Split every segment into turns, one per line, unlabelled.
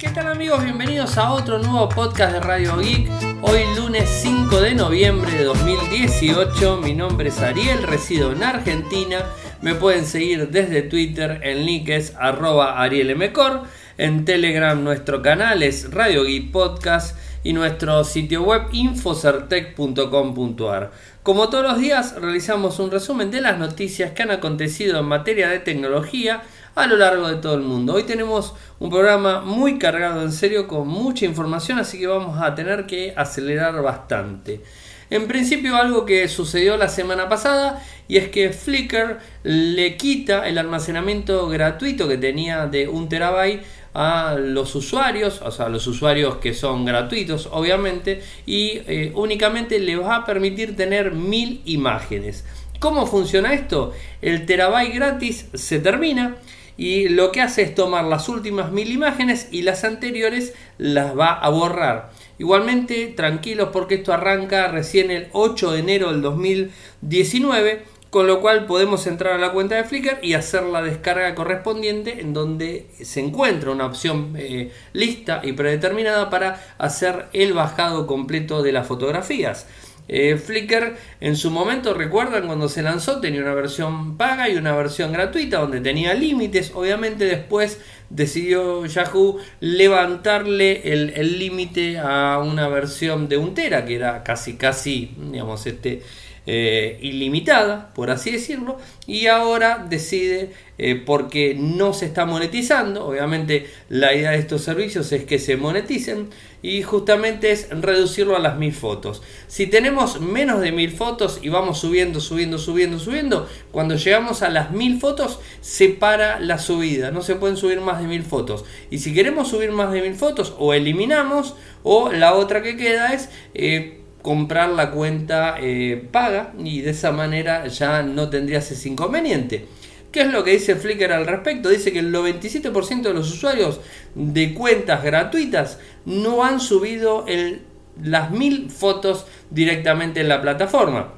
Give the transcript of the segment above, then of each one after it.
¿Qué tal amigos? Bienvenidos a otro nuevo podcast de Radio Geek. Hoy lunes 5 de noviembre de 2018. Mi nombre es Ariel, resido en Argentina. Me pueden seguir desde Twitter, el link es arroba arielmcor. En Telegram nuestro canal es Radio Geek Podcast y nuestro sitio web infocertec.com.ar. Como todos los días realizamos un resumen de las noticias que han acontecido en materia de tecnología a lo largo de todo el mundo. Hoy tenemos un programa muy cargado en serio con mucha información, así que vamos a tener que acelerar bastante. En principio algo que sucedió la semana pasada y es que Flickr le quita el almacenamiento gratuito que tenía de un terabyte a los usuarios, o sea, los usuarios que son gratuitos, obviamente, y eh, únicamente les va a permitir tener mil imágenes. ¿Cómo funciona esto? El terabyte gratis se termina y lo que hace es tomar las últimas mil imágenes y las anteriores las va a borrar. Igualmente, tranquilos porque esto arranca recién el 8 de enero del 2019, con lo cual podemos entrar a la cuenta de Flickr y hacer la descarga correspondiente en donde se encuentra una opción eh, lista y predeterminada para hacer el bajado completo de las fotografías. Eh, Flickr en su momento, recuerdan cuando se lanzó, tenía una versión paga y una versión gratuita donde tenía límites. Obviamente después decidió Yahoo levantarle el límite a una versión de un tera que era casi casi, digamos, este eh, ilimitada, por así decirlo, y ahora decide, eh, porque no se está monetizando, obviamente la idea de estos servicios es que se moneticen, y justamente es reducirlo a las mil fotos. Si tenemos menos de mil fotos y vamos subiendo, subiendo, subiendo, subiendo, cuando llegamos a las mil fotos se para la subida, no se pueden subir más de mil fotos. Y si queremos subir más de mil fotos, o eliminamos, o la otra que queda es... Eh, comprar la cuenta eh, paga y de esa manera ya no tendrías ese inconveniente. ¿Qué es lo que dice Flickr al respecto? Dice que el 97% de los usuarios de cuentas gratuitas no han subido el, las mil fotos directamente en la plataforma.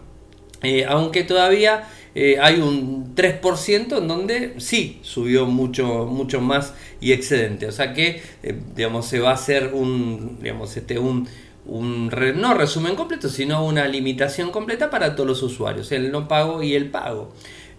Eh, aunque todavía eh, hay un 3% en donde sí subió mucho, mucho más y excedente. O sea que digamos, se va a hacer un, digamos, este, un, un no resumen completo, sino una limitación completa para todos los usuarios, el no pago y el pago.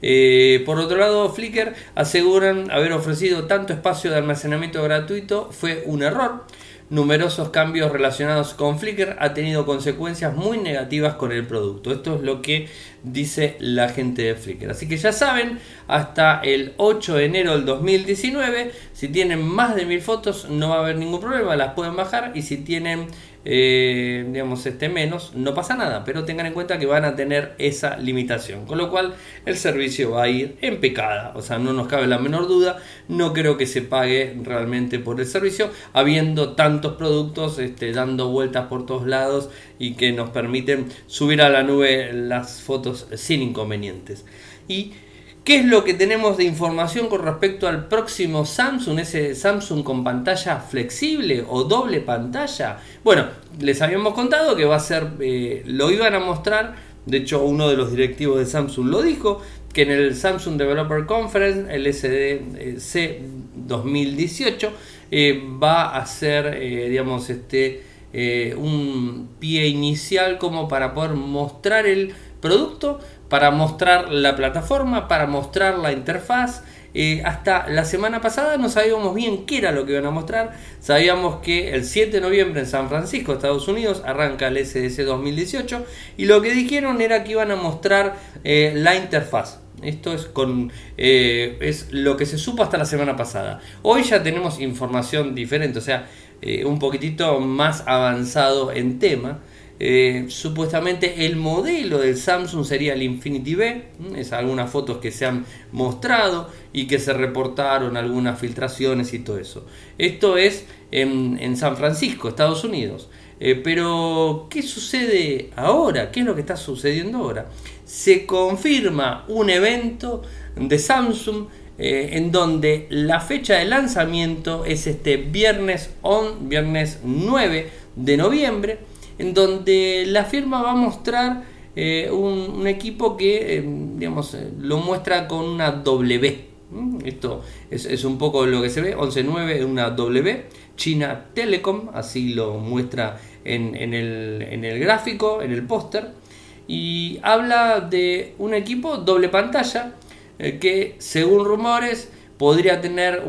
Eh, por otro lado, Flickr aseguran haber ofrecido tanto espacio de almacenamiento gratuito fue un error. Numerosos cambios relacionados con Flickr ha tenido consecuencias muy negativas con el producto. Esto es lo que dice la gente de Flickr. Así que ya saben, hasta el 8 de enero del 2019, si tienen más de mil fotos no va a haber ningún problema, las pueden bajar y si tienen eh, digamos, este menos, no pasa nada, pero tengan en cuenta que van a tener esa limitación, con lo cual el servicio va a ir en pecada, o sea, no nos cabe la menor duda, no creo que se pague realmente por el servicio, habiendo tantos productos este, dando vueltas por todos lados y que nos permiten subir a la nube las fotos sin inconvenientes. Y ¿Qué es lo que tenemos de información con respecto al próximo Samsung, ese Samsung con pantalla flexible o doble pantalla? Bueno, les habíamos contado que va a ser, eh, lo iban a mostrar, de hecho uno de los directivos de Samsung lo dijo, que en el Samsung Developer Conference, el SDC 2018, eh, va a ser, eh, digamos, este, un pie inicial como para poder mostrar el producto para mostrar la plataforma, para mostrar la interfaz. Eh, hasta la semana pasada no sabíamos bien qué era lo que iban a mostrar. Sabíamos que el 7 de noviembre en San Francisco, Estados Unidos, arranca el SDS 2018 y lo que dijeron era que iban a mostrar eh, la interfaz. Esto es, con, eh, es lo que se supo hasta la semana pasada. Hoy ya tenemos información diferente, o sea, un poquitito más avanzado en tema. Eh, supuestamente el modelo del Samsung sería el Infinity B, es algunas fotos que se han mostrado y que se reportaron algunas filtraciones y todo eso. Esto es en, San Francisco, Estados Unidos. Eh, pero, ¿qué sucede ahora? ¿Qué es lo que está sucediendo ahora? Se confirma un evento de Samsung eh, en donde la fecha de lanzamiento es este viernes, viernes 9 de noviembre en donde la firma va a mostrar eh, un, equipo que, eh, digamos, eh, lo muestra con una W. Esto es, un poco lo que se ve. 11.9 es una W. China Telecom, así lo muestra en, el, gráfico, en el póster. Y habla de un equipo doble pantalla que según rumores podría tener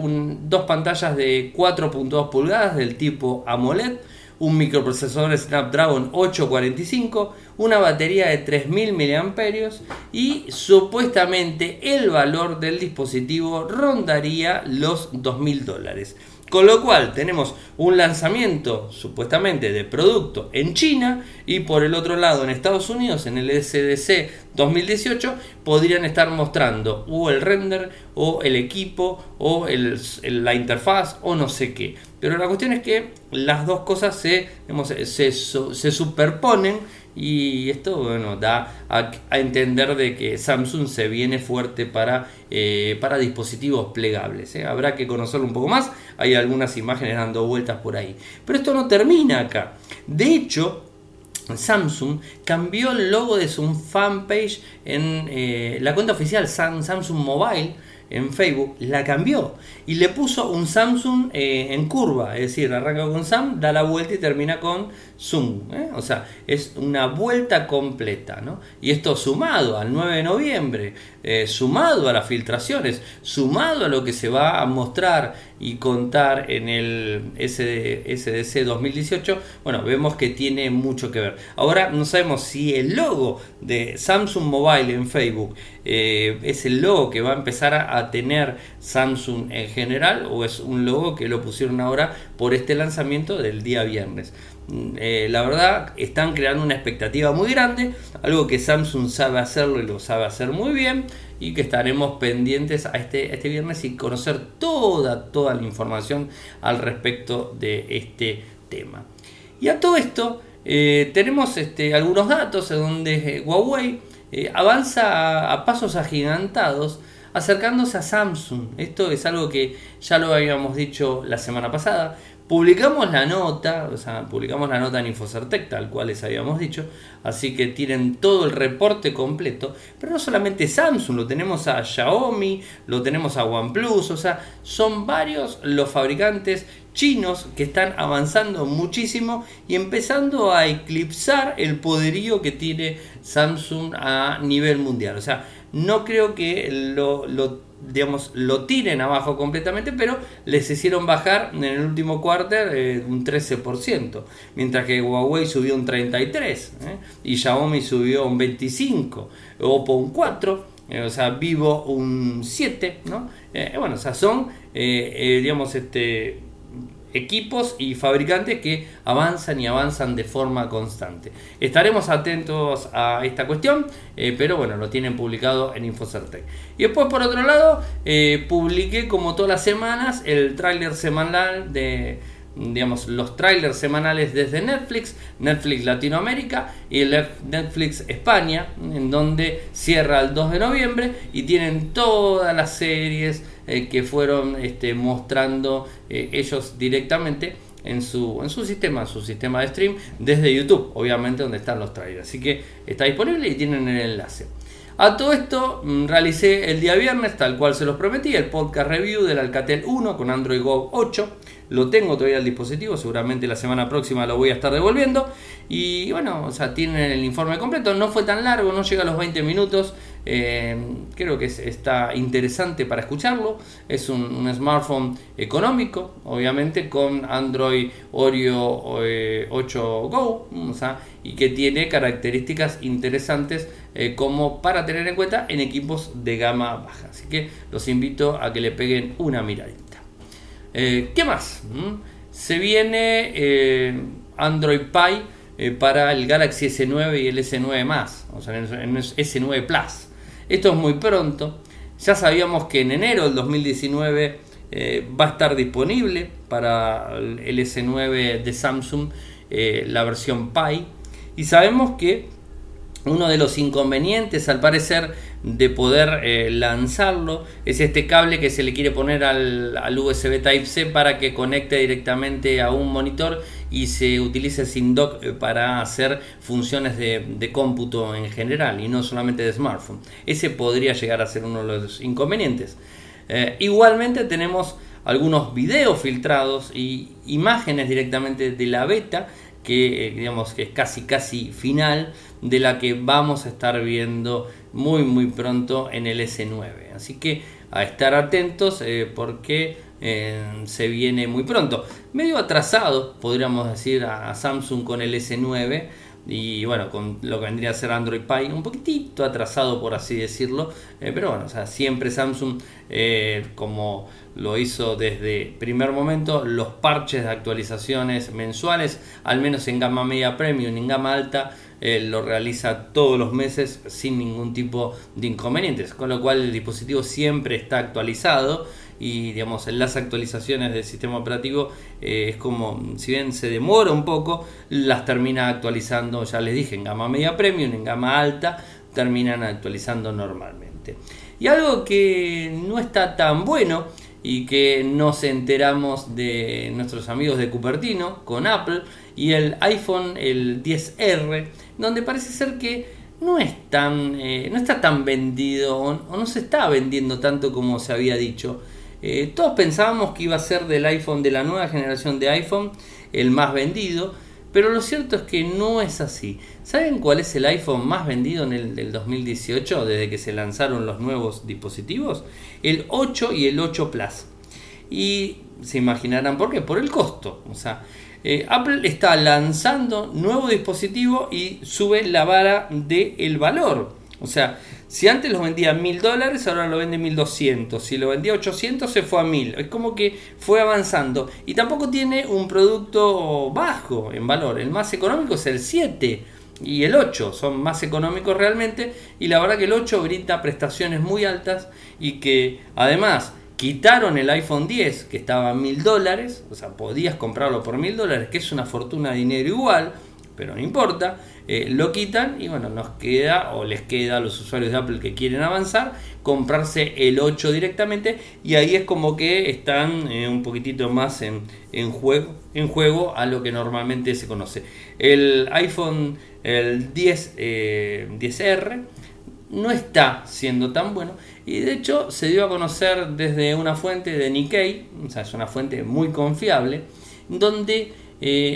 dos pantallas de 4.2 pulgadas del tipo AMOLED un microprocesador Snapdragon 845, una batería de 3000 mAh y supuestamente el valor del dispositivo rondaría los 2000 dólares. Con lo cual tenemos un lanzamiento supuestamente de producto en China y por el otro lado en Estados Unidos en el SDC 2018 podrían estar mostrando o el render o el equipo o la interfaz o no sé qué. Pero la cuestión es que las dos cosas se, se, superponen y esto bueno, da a, entender de que Samsung se viene fuerte para, eh, para dispositivos plegables. ¿eh? Habrá que conocerlo un poco más. Hay algunas imágenes dando vueltas por ahí. Pero esto no termina acá. De hecho, Samsung cambió el logo de su fanpage en eh, la cuenta oficial Samsung Mobile en Facebook, la cambió y le puso un Samsung eh, en curva, es decir, arranca con Sam, da la vuelta y termina con Zoom. ¿eh? O sea, es una vuelta completa. ¿no? Y esto sumado al 9 de noviembre, eh, sumado a las filtraciones, sumado a lo que se va a mostrar y contar en el SDC 2018, bueno, vemos que tiene mucho que ver. Ahora no sabemos si el logo de Samsung Mobile en Facebook es el logo que va a empezar a tener Samsung en general o es un logo que lo pusieron ahora por este lanzamiento del día viernes. Mm, eh, la verdad están creando una expectativa muy grande, algo que Samsung sabe hacerlo y lo sabe hacer muy bien y que estaremos pendientes a este, este viernes y conocer toda, toda la información al respecto de este tema. Y a todo esto eh, tenemos este, algunos datos en donde Huawei eh, avanza a pasos agigantados acercándose a Samsung. Esto es algo que ya lo habíamos dicho la semana pasada. Publicamos la nota, o sea, publicamos la nota en Infocertec, tal cual les habíamos dicho, así que tienen todo el reporte completo, pero no solamente Samsung, lo tenemos a Xiaomi, lo tenemos a OnePlus, o sea, son varios los fabricantes chinos que están avanzando muchísimo y empezando a eclipsar el poderío que tiene Samsung a nivel mundial. O sea, no creo que lo, digamos, lo tiren abajo completamente, pero les hicieron bajar en el último cuarter eh, un 13%, mientras que Huawei subió un 33%, ¿eh? y Xiaomi subió un 25%, Oppo un 4%, eh, o sea, Vivo un 7%, ¿no? bueno, o sea, son, digamos, este equipos y fabricantes que avanzan y avanzan de forma constante. Estaremos atentos a esta cuestión, eh, pero bueno, lo tienen publicado en Infocertec. Y después, por otro lado, eh, publiqué como todas las semanas el tráiler semanal de digamos, los trailers semanales desde Netflix, Netflix Latinoamérica y Netflix España, en donde cierra el 2 de noviembre y tienen todas las series eh, que fueron este, mostrando eh, ellos directamente en su, en su sistema, su sistema de stream desde YouTube, obviamente donde están los trailers. Así que está disponible y tienen el enlace. A todo esto mm, realicé el día viernes, tal cual se los prometí, el podcast review del Alcatel 1 con Android Go 8. Lo tengo todavía al dispositivo, seguramente la semana próxima lo voy a estar devolviendo. Y bueno, o sea, tienen el informe completo. No fue tan largo, no llega a los 20 minutos. Eh, creo que está interesante para escucharlo. Es un, smartphone económico, obviamente, con Android Oreo 8 eh, Go, y que tiene características interesantes eh, como para tener en cuenta en equipos de gama baja. Así que los invito a que le peguen una miradita. ¿Qué más? ¿Mm? Se viene Android Pie para el Galaxy S9 y el S9 más, o sea, en S9 Plus. Esto es muy pronto. Ya sabíamos que en enero del 2019 va a estar disponible para el S9 de Samsung la versión Pi. Y sabemos que uno de los inconvenientes, al parecer, de poder eh, lanzarlo es este cable que se le quiere poner al, USB Type-C para que conecte directamente a un monitor y se utilice sin dock eh, para hacer funciones de, cómputo en general y no solamente de smartphone. Ese podría llegar a ser uno de los inconvenientes. Eh, igualmente tenemos algunos videos filtrados y imágenes directamente de la beta que eh, digamos que es casi casi final de la que vamos a estar viendo muy muy pronto en el S9 así que a estar atentos eh, porque eh, se viene muy pronto. Medio atrasado podríamos decir a Samsung con el S9 y bueno, con lo que vendría a ser Android Pie, un poquitito atrasado por así decirlo, eh, pero bueno, siempre Samsung, eh, como lo hizo desde primer momento, los parches de actualizaciones mensuales, al menos en gama media premium, en gama alta, eh, lo realiza todos los meses sin ningún tipo de inconvenientes, con lo cual el dispositivo siempre está actualizado y digamos en las actualizaciones del sistema operativo eh, es como si bien se demora un poco las termina actualizando ya les dije en gama media premium en gama alta terminan actualizando normalmente. Y algo que no está tan bueno y que nos enteramos de nuestros amigos de Cupertino con Apple y el iPhone el 10R donde parece ser que no es eh, no está tan vendido o no se está vendiendo tanto como se había dicho eh, todos pensábamos que iba a ser del iPhone, de la nueva generación de iPhone, el más vendido, pero lo cierto es que no es así. ¿Saben cuál es el iPhone más vendido en el del 2018 desde que se lanzaron los nuevos dispositivos? El 8 y el 8 Plus. Y se imaginarán por qué, por el costo. O sea, eh, Apple está lanzando nuevo dispositivo y sube la vara del el valor. O sea, si antes lo vendía mil dólares, ahora lo vende 1200. Si lo vendía 800, se fue a 1000. Es como que fue avanzando. Y tampoco tiene un producto bajo en valor. El más económico es el 7 y el 8 son más económicos realmente. Y la verdad que el 8 brinda prestaciones muy altas y que además quitaron el iPhone 10 que estaba a 1000 dólares. O sea, podías comprarlo por 1000 dólares, que es una fortuna de dinero igual, pero no importa eh, lo quitan y bueno, nos queda o les queda a los usuarios de Apple que quieren avanzar comprarse el 8 directamente y ahí es como que están eh, un poquitito más en, juego, en juego a lo que normalmente se conoce. El iPhone el 10, 10R eh, no está siendo tan bueno y de hecho se dio a conocer desde una fuente de Nikkei, o sea, es una fuente muy confiable, donde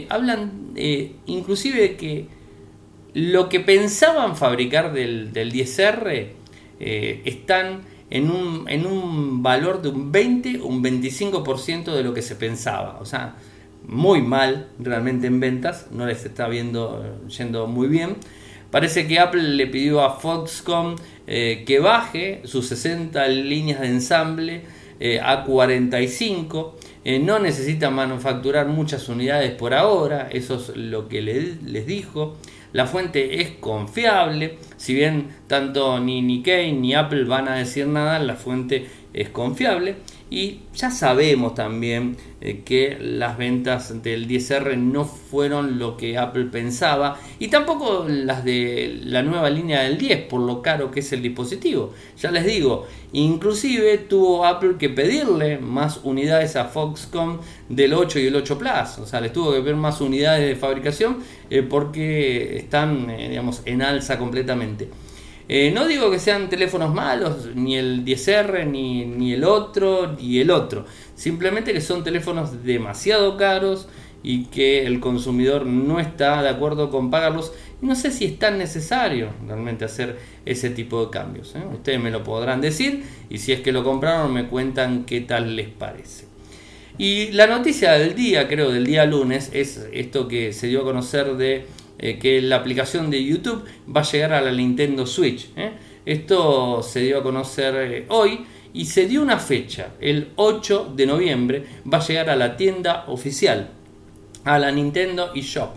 hablan inclusive de que lo que pensaban fabricar del, 10R eh, están en un, en un valor de un 20 un 25% de lo que se pensaba. O sea, muy mal realmente en ventas, no les está viendo, yendo muy bien. Parece que Apple le pidió a Foxconn eh, que baje sus 60 líneas de ensamble eh, a 45. No necesita manufacturar muchas unidades por ahora, eso es lo que les dijo. La fuente es confiable, si bien tanto ni Nikkei ni Apple van a decir nada, la fuente es confiable y ya sabemos también eh, que las ventas del 10R no fueron lo que Apple pensaba y tampoco las de la nueva línea del 10 por lo caro que es el dispositivo. Ya les digo, inclusive tuvo Apple que pedirle más unidades a Foxconn del 8 y el 8 Plus. O sea, les tuvo que pedir más unidades de fabricación eh, porque están eh, digamos, en alza completamente. Eh, no digo que sean teléfonos malos, ni el 10R, ni, ni, el otro, ni el otro. Simplemente que son teléfonos demasiado caros y que el consumidor no está de acuerdo con pagarlos. No sé si es tan necesario realmente hacer ese tipo de cambios. ¿eh? Ustedes me lo podrán decir y si es que lo compraron me cuentan qué tal les parece. Y la noticia del día, creo, del día lunes, es esto que se dio a conocer de eh, que la aplicación de YouTube va a llegar a la Nintendo Switch. ¿eh? Esto se dio a conocer eh, hoy y se dio una fecha, el 8 de noviembre va a llegar a la tienda oficial, a la Nintendo eShop.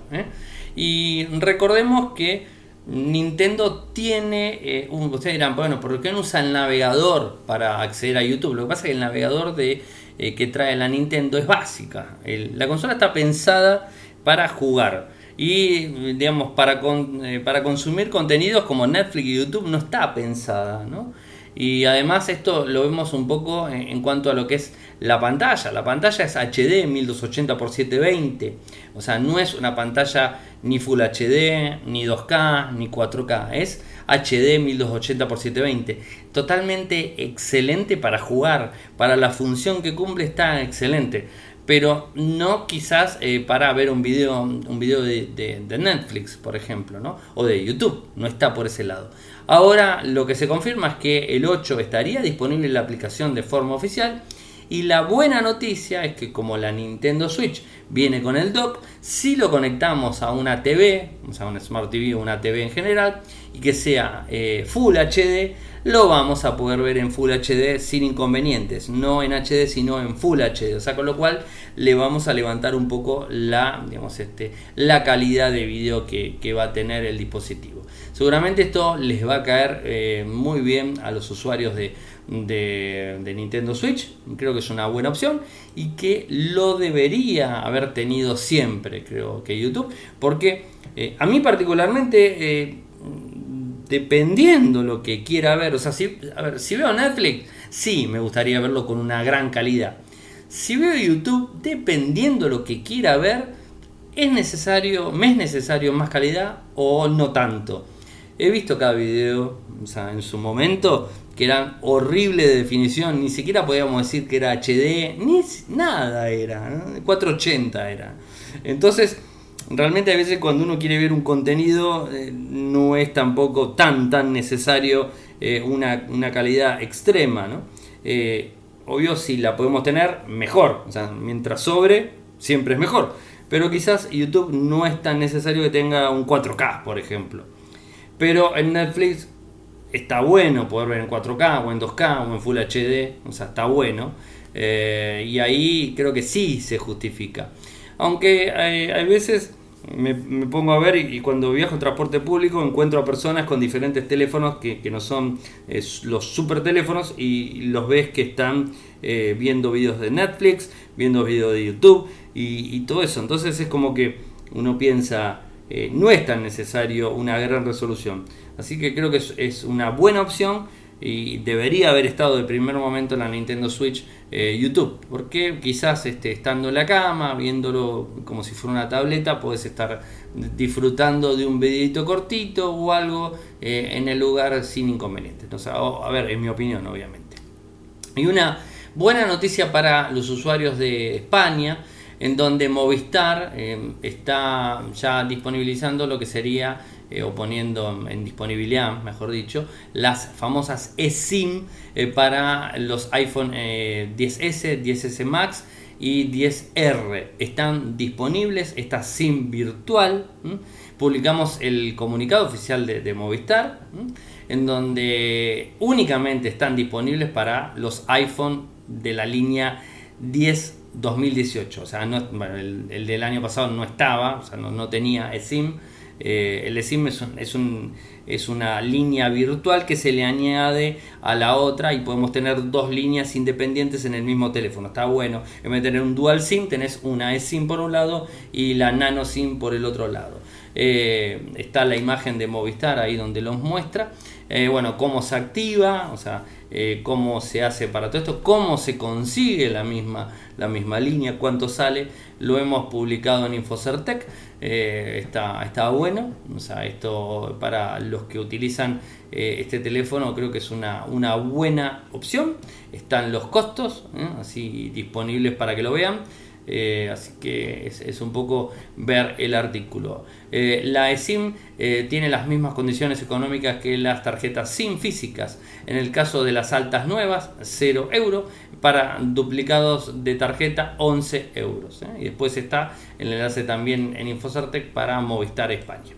Y recordemos que Nintendo tiene, un, ustedes dirán, bueno, ¿por qué no usa el navegador para acceder a YouTube? Lo que pasa es que el navegador de, que trae la Nintendo es básica. la consola está pensada para jugar y digamos para, eh, para consumir contenidos como Netflix y YouTube no está pensada, ¿no? Y además esto lo vemos un poco en, cuanto a lo que es la pantalla. La pantalla es HD 1280 x 720. O sea, no es una pantalla ni Full HD, ni 2K, ni 4K. Es HD 1280x720. Totalmente excelente para jugar, para la función que cumple está excelente. Pero no quizás eh, para ver un video, un video de, Netflix, por ejemplo, ¿no? o de YouTube, no está por ese lado. Ahora lo que se confirma es que el 8 estaría disponible en la aplicación de forma oficial y la buena noticia es que como la Nintendo Switch viene con el dock, si lo conectamos a una TV, o sea, una Smart TV o una TV en general, y que sea eh, Full HD, lo vamos a poder ver en Full HD sin inconvenientes, no en HD sino en Full HD, o sea, con lo cual le vamos a levantar un poco la, digamos, este, la calidad de video que, va a tener el dispositivo. Seguramente esto les va a caer eh, muy bien a los usuarios de de, Nintendo Switch. Creo que es una buena opción y que lo debería haber tenido siempre, creo que YouTube. Porque eh, a mí particularmente, eh, dependiendo lo que quiera ver, o sea, si, a ver, si veo Netflix, sí, me gustaría verlo con una gran calidad. Si veo YouTube, dependiendo lo que quiera ver, es necesario, me es necesario más calidad o no tanto. He visto cada video, en su momento, que eran horrible de definición, ni siquiera podíamos decir que era HD, ni nada era, 480 era. Entonces, realmente a veces cuando uno quiere ver un contenido eh, no es tampoco tan tan necesario eh, una, calidad extrema, ¿no? Eh, obvio si la podemos tener mejor, o sea, mientras sobre siempre es mejor, pero quizás YouTube no es tan necesario que tenga un 4K, por ejemplo. Pero en Netflix está bueno poder ver en 4K o en 2K o en Full HD, o sea, está bueno. Eh, y ahí creo que sí se justifica. Aunque hay, veces me, pongo a ver y, cuando viajo en transporte público encuentro a personas con diferentes teléfonos que, no son los super teléfonos y los ves que están eh, viendo vídeos de Netflix, viendo vídeos de YouTube y, todo eso. Entonces es como que uno piensa, eh, no es tan necesario una gran resolución. Así que creo que es, una buena opción y debería haber estado de primer momento en la Nintendo Switch eh, YouTube. Porque quizás este, estando en la cama, viéndolo como si fuera una tableta, puedes estar disfrutando de un videito cortito o algo eh, en el lugar sin inconvenientes. a ver, en mi opinión, obviamente. Y una buena noticia para los usuarios de España, en donde Movistar eh, está ya disponibilizando lo que sería eh, o poniendo en disponibilidad, mejor dicho, las famosas eSIM eh, para los iPhone 10S, eh, 10S Max y 10R. Están disponibles esta SIM virtual. Publicamos el comunicado oficial de, Movistar, en donde únicamente están disponibles para los iPhone de la línea 10 2018. O sea, el, del año pasado no estaba, no, no tenía eSIM eh, el eSIM es, es, una línea virtual que se le añade a la otra y podemos tener dos líneas independientes en el mismo teléfono. Está bueno. En vez de tener un dual SIM, tenés una eSIM por un lado y la nano SIM por el otro lado. Eh, está la imagen de Movistar ahí donde los muestra. Eh, bueno, cómo se activa, o sea, cómo se hace para todo esto, cómo se consigue la misma, la misma línea, cuánto sale. Lo hemos publicado en Infocertec. Eh, está, está bueno. O sea, esto para los que utilizan eh, este teléfono creo que es una, una buena opción. Están los costos, ¿eh? así disponibles para que lo vean. Eh, así que es, un poco ver el artículo. Eh, la eSIM eh, tiene las mismas condiciones económicas que las tarjetas SIM físicas. En el caso de las altas nuevas, 0 euros. Para duplicados de tarjeta, 11 euros. Y después está el enlace también en Infocertec para Movistar España.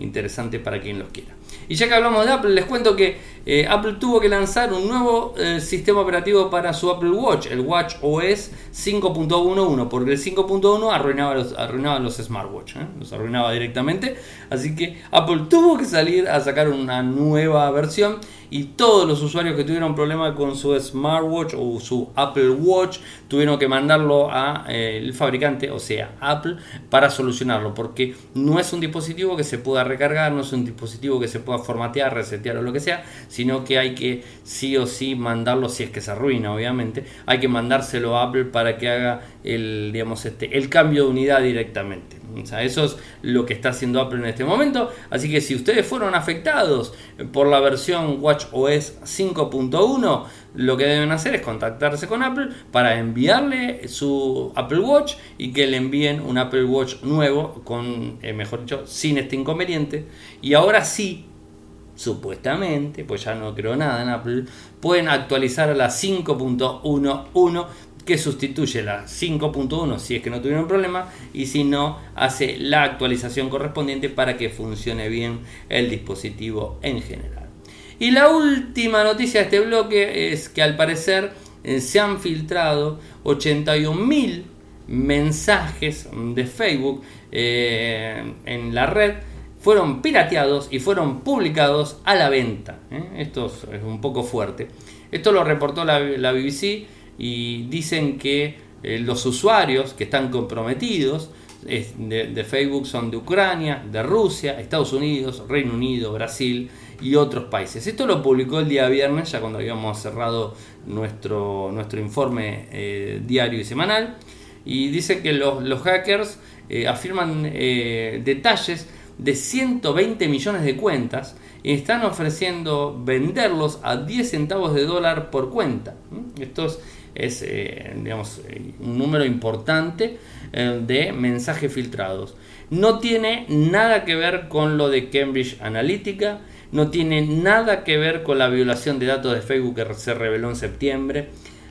Interesante para quien los quiera. Y ya que hablamos de Apple, les cuento que eh, Apple tuvo que lanzar un nuevo eh, sistema operativo para su Apple Watch, el Watch OS 5.11, porque el 5.1 arruinaba los, arruinaba los smartwatch, ¿eh? los arruinaba directamente. Así que Apple tuvo que salir a sacar una nueva versión y todos los usuarios que tuvieron problemas con su smartwatch o su Apple Watch tuvieron que mandarlo a el fabricante, o sea, Apple, para solucionarlo, porque no es un dispositivo que se pueda recargar, no es un dispositivo que se pueda formatear, resetear o lo que sea, sino que hay que sí o sí mandarlo si es que se arruina, obviamente, hay que mandárselo a Apple para que haga el, digamos, este, el cambio de unidad directamente. Eso es lo que está haciendo Apple en este momento. Así que si ustedes fueron afectados por la versión WatchOS 5.1, lo que deben hacer es contactarse con Apple para enviarle su Apple Watch y que le envíen un Apple Watch nuevo con, eh, mejor dicho, sin este inconveniente. Y ahora sí, supuestamente, pues ya no creo nada en Apple, pueden actualizar a la 5.11 que sustituye la 5.1 si es que no tuvieron problema y si no hace la actualización correspondiente para que funcione bien el dispositivo en general. Y la última noticia de este bloque es que al parecer eh, se han filtrado 81.000 mensajes de Facebook eh, en la red fueron pirateados y fueron publicados a la venta. ¿eh? Esto es un poco fuerte. Esto lo reportó la, BBC y dicen que eh, los usuarios que están comprometidos de, Facebook son de Ucrania, de Rusia, Estados Unidos, Reino Unido, Brasil y otros países. Esto lo publicó el día viernes, ya cuando habíamos cerrado nuestro, nuestro informe eh, diario y semanal. Y dice que los, hackers afirman detalles de 120 millones de cuentas y están ofreciendo venderlos a 10 centavos de dólar por cuenta. Esto es, eh, digamos, un número importante eh, de mensajes filtrados. No tiene nada que ver con lo de Cambridge Analytica, no tiene nada que ver con la violación de datos de Facebook que se reveló en septiembre.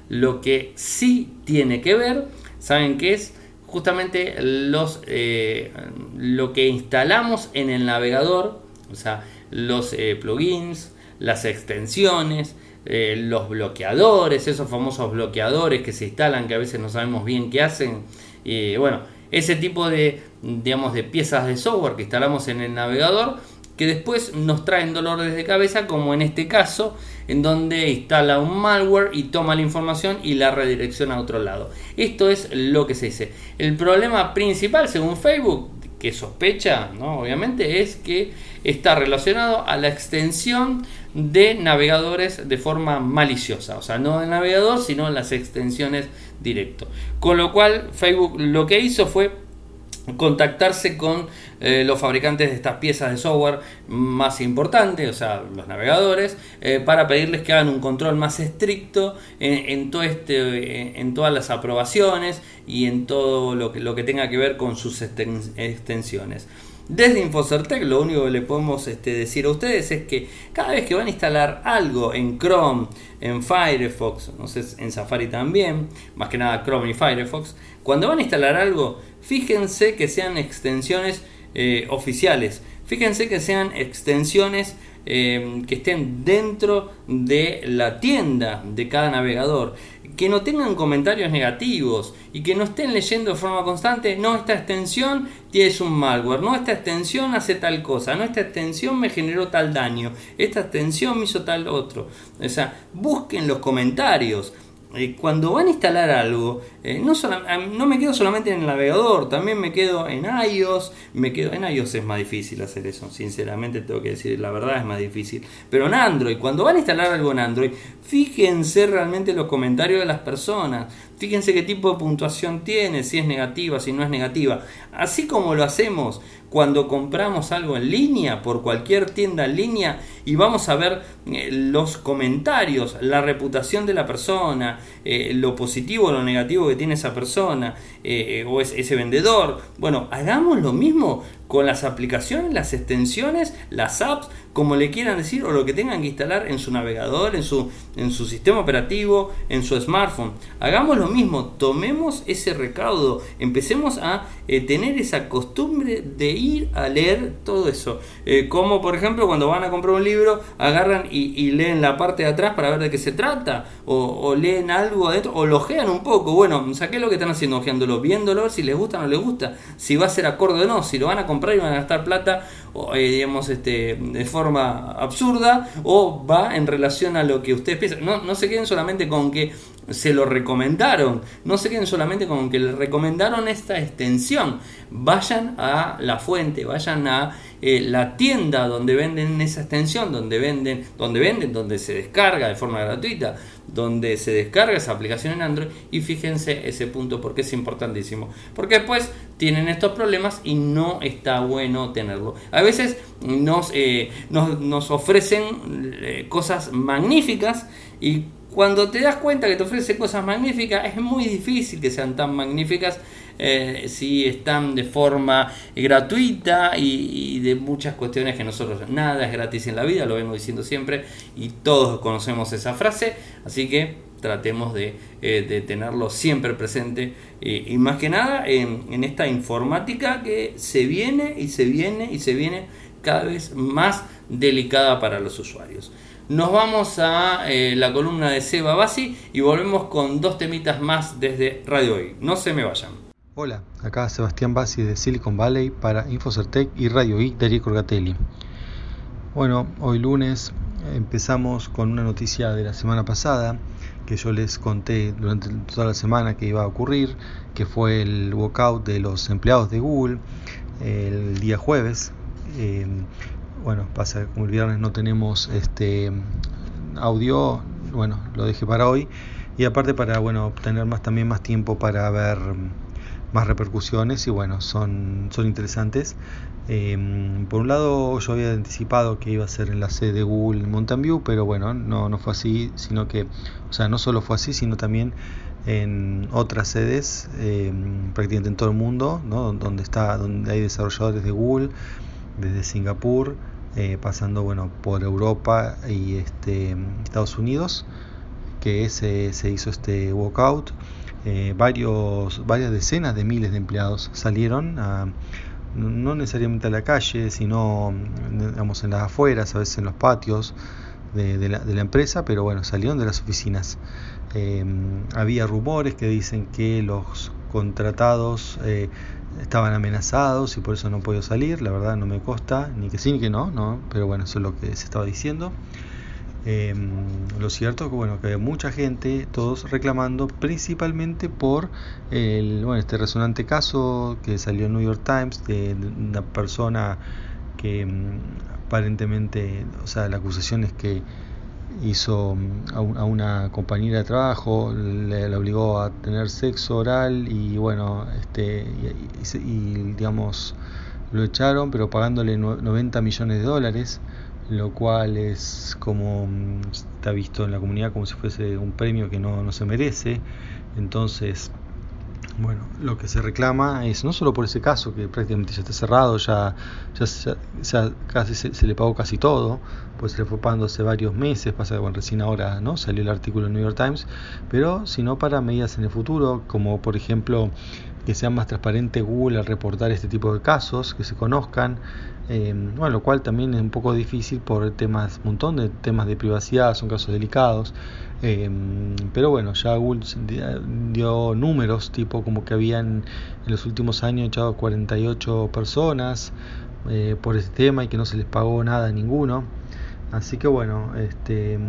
Lo que sí tiene que ver, ¿saben qué es? justamente los, eh, lo que instalamos en el navegador, o sea, los plugins, las extensiones, eh, los bloqueadores, esos famosos bloqueadores que se instalan que a veces no sabemos bien qué hacen. y bueno, ese tipo de, digamos, de piezas de software que instalamos en el navegador que después nos traen dolores de cabeza, como en este caso, en donde instala un malware y toma la información y la redirecciona a otro lado. Esto es lo que se dice. El problema principal, según Facebook, que sospecha, ¿no? obviamente, es que está relacionado a la extensión de navegadores de forma maliciosa, o sea, no de navegador, sino las extensiones directo. Con lo cual, Facebook lo que hizo fue contactarse con eh, los fabricantes de estas piezas de software más importantes, o sea, los navegadores, eh, para pedirles que hagan un control más estricto en, todo este, en todas las aprobaciones y en todo lo que, lo que tenga que ver con sus extensiones. Desde Infocertec lo único que le podemos este, decir a ustedes es que cada vez que van a instalar algo en Chrome, en Firefox, no sé, en Safari también, más que nada Chrome y Firefox, cuando van a instalar algo, fíjense que sean extensiones eh, oficiales, fíjense que sean extensiones eh, que estén dentro de la tienda de cada navegador que no tengan comentarios negativos y que no estén leyendo de forma constante, no, esta extensión tiene un malware, no, esta extensión hace tal cosa, no, esta extensión me generó tal daño, esta extensión me hizo tal otro. O sea, busquen los comentarios. Eh, cuando van a instalar algo, eh, no, no, me quedo solamente en el navegador, también me quedo en iOS, me quedo en iOS es más difícil hacer eso, sinceramente tengo que decir, la verdad es más difícil. Pero en Android, cuando van a instalar algo en Android, fíjense realmente los comentarios de las personas, fíjense qué tipo de puntuación tiene, si es negativa, si no es negativa. Así como lo hacemos cuando compramos algo en línea, por cualquier tienda en línea, y vamos a ver eh, los comentarios, la reputación de la persona, eh, lo positivo o lo negativo que tiene esa persona eh, o ese vendedor. Bueno, hagamos lo mismo con las aplicaciones, las extensiones, las apps, como le quieran decir, o lo que tengan que instalar en su navegador, en su, en su sistema operativo, en su smartphone. Hagamos lo mismo, tomemos ese recaudo, empecemos a eh, tener esa costumbre de ir a leer todo eso. Eh, como por ejemplo cuando van a comprar un libro, agarran y, leen la parte de atrás para ver de qué se trata, o, leen algo adentro, o lo ojean un poco. Bueno, saqué lo que están haciendo, ojeándolo, viéndolo, si les gusta o no les gusta, si va a ser acorde o no, si lo van a comprar y van a gastar plata o, eh, digamos, este, de forma absurda o va en relación a lo que ustedes piensan. No, no se queden solamente con que se lo recomendaron. No se queden solamente con que les recomendaron esta extensión. Vayan a la fuente, vayan a eh, la tienda donde venden esa extensión, donde venden, donde venden, donde se descarga de forma gratuita, donde se descarga esa aplicación en Android y fíjense ese punto porque es importantísimo. Porque después tienen estos problemas y no está bueno tenerlo. A veces nos, eh, nos, ofrecen eh, cosas magníficas y cuando te das cuenta que te ofrece cosas magníficas, es muy difícil que sean tan magníficas eh, si están de forma gratuita y, de muchas cuestiones que nosotros nada es gratis en la vida, lo vengo diciendo siempre y todos conocemos esa frase, así que tratemos de, eh, tenerlo siempre presente eh, y más que nada en esta informática que se viene y se viene y se viene cada vez más delicada para los usuarios. Nos vamos a eh, la columna de Seba Basi y volvemos con dos temitas más desde Radio Hoy. No se me vayan.
Hola, acá Sebastián Basi de Silicon Valley para Infocertec y Radio I de Rico Orgatelli. Bueno, hoy lunes empezamos con una noticia de la semana pasada que yo les conté durante toda la semana que iba a ocurrir, que fue el walkout de los empleados de Google el día jueves. Eh, bueno, pasa que como el viernes no tenemos este audio, bueno, lo dejé para hoy y aparte para bueno, obtener más también más tiempo para ver más repercusiones y bueno, son, son interesantes. Em, por un lado yo había anticipado que iba a ser en la sede de Google en Mountain View, pero bueno, no, no fue así, sino que, o sea, no solo fue así, sino también en otras sedes, em, prácticamente en todo el mundo, ¿no? donde, está, donde hay desarrolladores de Google, desde Singapur, eh, pasando bueno, por Europa y este, Estados Unidos, que se, hizo este walkout. Eh, varios, varias decenas de miles de empleados salieron no necesariamente a la calle, sino en las afueras, a veces en los patios de, la, de la, empresa, pero bueno, salieron de las oficinas. Eh, había rumores que dicen que los contratados estaban amenazados y por eso no puedo salir. La verdad no me consta, ni que sí ni que no, no pero bueno, eso es lo que se estaba diciendo. Em, lo cierto es que bueno, que había mucha gente, todos reclamando principalmente por el, bueno, este resonante caso que salió en New York Times de, una persona que em, aparentemente, o sea, la acusación es que hizo mm, a, una compañera de trabajo, le, obligó a tener sexo oral y bueno, este, y, digamos, lo echaron, pero pagándole 90 millones de dólares, lo cual es como mm, está visto en la comunidad como si fuese un premio que no, no se merece. Entonces, bueno, lo que se reclama es no solo por ese caso, que prácticamente ya está cerrado, ya, ya, casi se, le pagó casi todo, pues se le fue pagando hace varios meses, pasa que recién ahora no salió el artículo en New York Times, pero sino para medidas en el futuro, como por ejemplo que sea más transparente Google al reportar este tipo de casos, que se conozcan, eh, bueno, lo cual también es un poco difícil por temas, un montón de temas de privacidad, son casos delicados, eh, pero bueno, ya Google dio números, tipo como que habían en los últimos años echado 48 personas eh, por ese tema y que no se les pagó nada a ninguno. Así que bueno, este,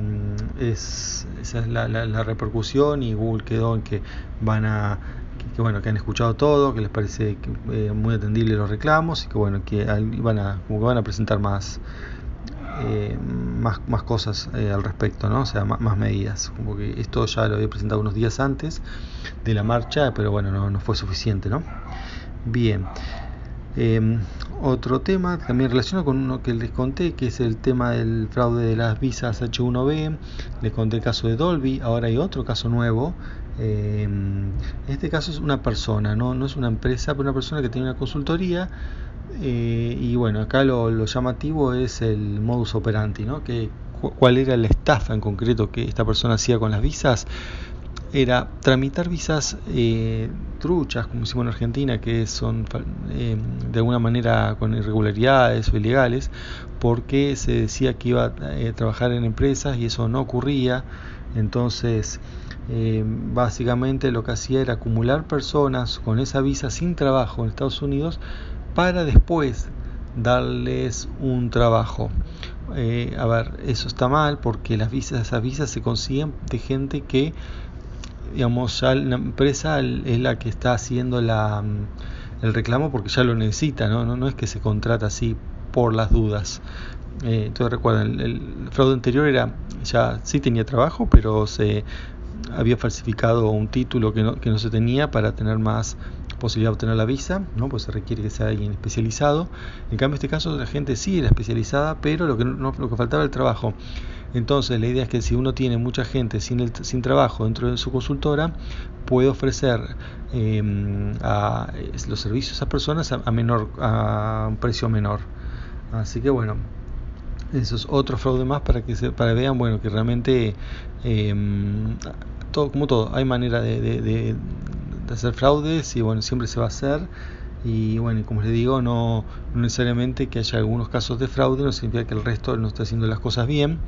es, esa es la, la repercusión y Google quedó en que van a que, bueno que han escuchado todo, que les parece eh, muy atendible los reclamos y que bueno que van a como que van a presentar más eh, más, más cosas eh, al respecto, ¿no? O sea, más, medidas. Como que esto ya lo había presentado unos días antes de la marcha, pero bueno, no, no fue suficiente, ¿no? Bien. Em, otro tema también relacionado con uno que les conté, que es el tema del fraude de las visas H1B. Les conté el caso de Dolby, ahora hay otro caso nuevo eh, este caso es una persona, ¿no? no es una empresa, pero una persona que tiene una consultoría. Eh, y bueno, acá lo, llamativo es el modus operandi, ¿no? Que, ¿Cuál era la estafa en concreto que esta persona hacía con las visas? Era tramitar visas eh, truchas, como decimos en Argentina, que son de alguna manera con irregularidades o ilegales, porque se decía que iba a trabajar en empresas y eso no ocurría. Entonces, eh, básicamente lo que hacía era acumular personas con esa visa sin trabajo en Estados Unidos para después darles un trabajo. Eh, a ver, eso está mal porque las visas, esas visas se consiguen de gente que digamos, ya la empresa es la que está haciendo mm, el reclamo porque ya lo necesita, ¿no? No, es que se contrata así por las dudas. Eh, entonces recuerden, el, fraude anterior era ya sí tenía trabajo, pero se había falsificado un título que no se tenía para tener más posibilidad de obtener la visa, ¿no? pues se requiere que sea alguien especializado. En cambio, en este caso la gente sí era especializada, pero lo que, no, lo que faltaba era el trabajo. Entonces, la idea es que si uno tiene mucha gente sin, sin trabajo dentro de su consultora, puede ofrecer eh, a, los servicios a esas personas a, menor, a un precio menor. Así que bueno, eso es otro fraude más para que se, para vean bueno que realmente eh, todo como todo hay manera de, hacer fraudes y bueno siempre se va a hacer y bueno como les digo no, no, necesariamente que haya algunos casos de fraude no significa que el resto no esté haciendo las cosas bien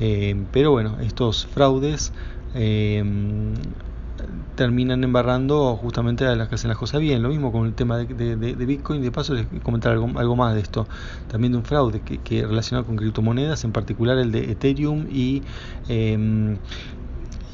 eh, pero bueno estos fraudes eh, terminan embarrando justamente a las que hacen las cosas bien. Lo mismo con el tema de, de, de Bitcoin. De paso, les comentar algo, algo, más de esto. También de un fraude que, que relacionado con criptomonedas, en particular el de Ethereum y. Eh,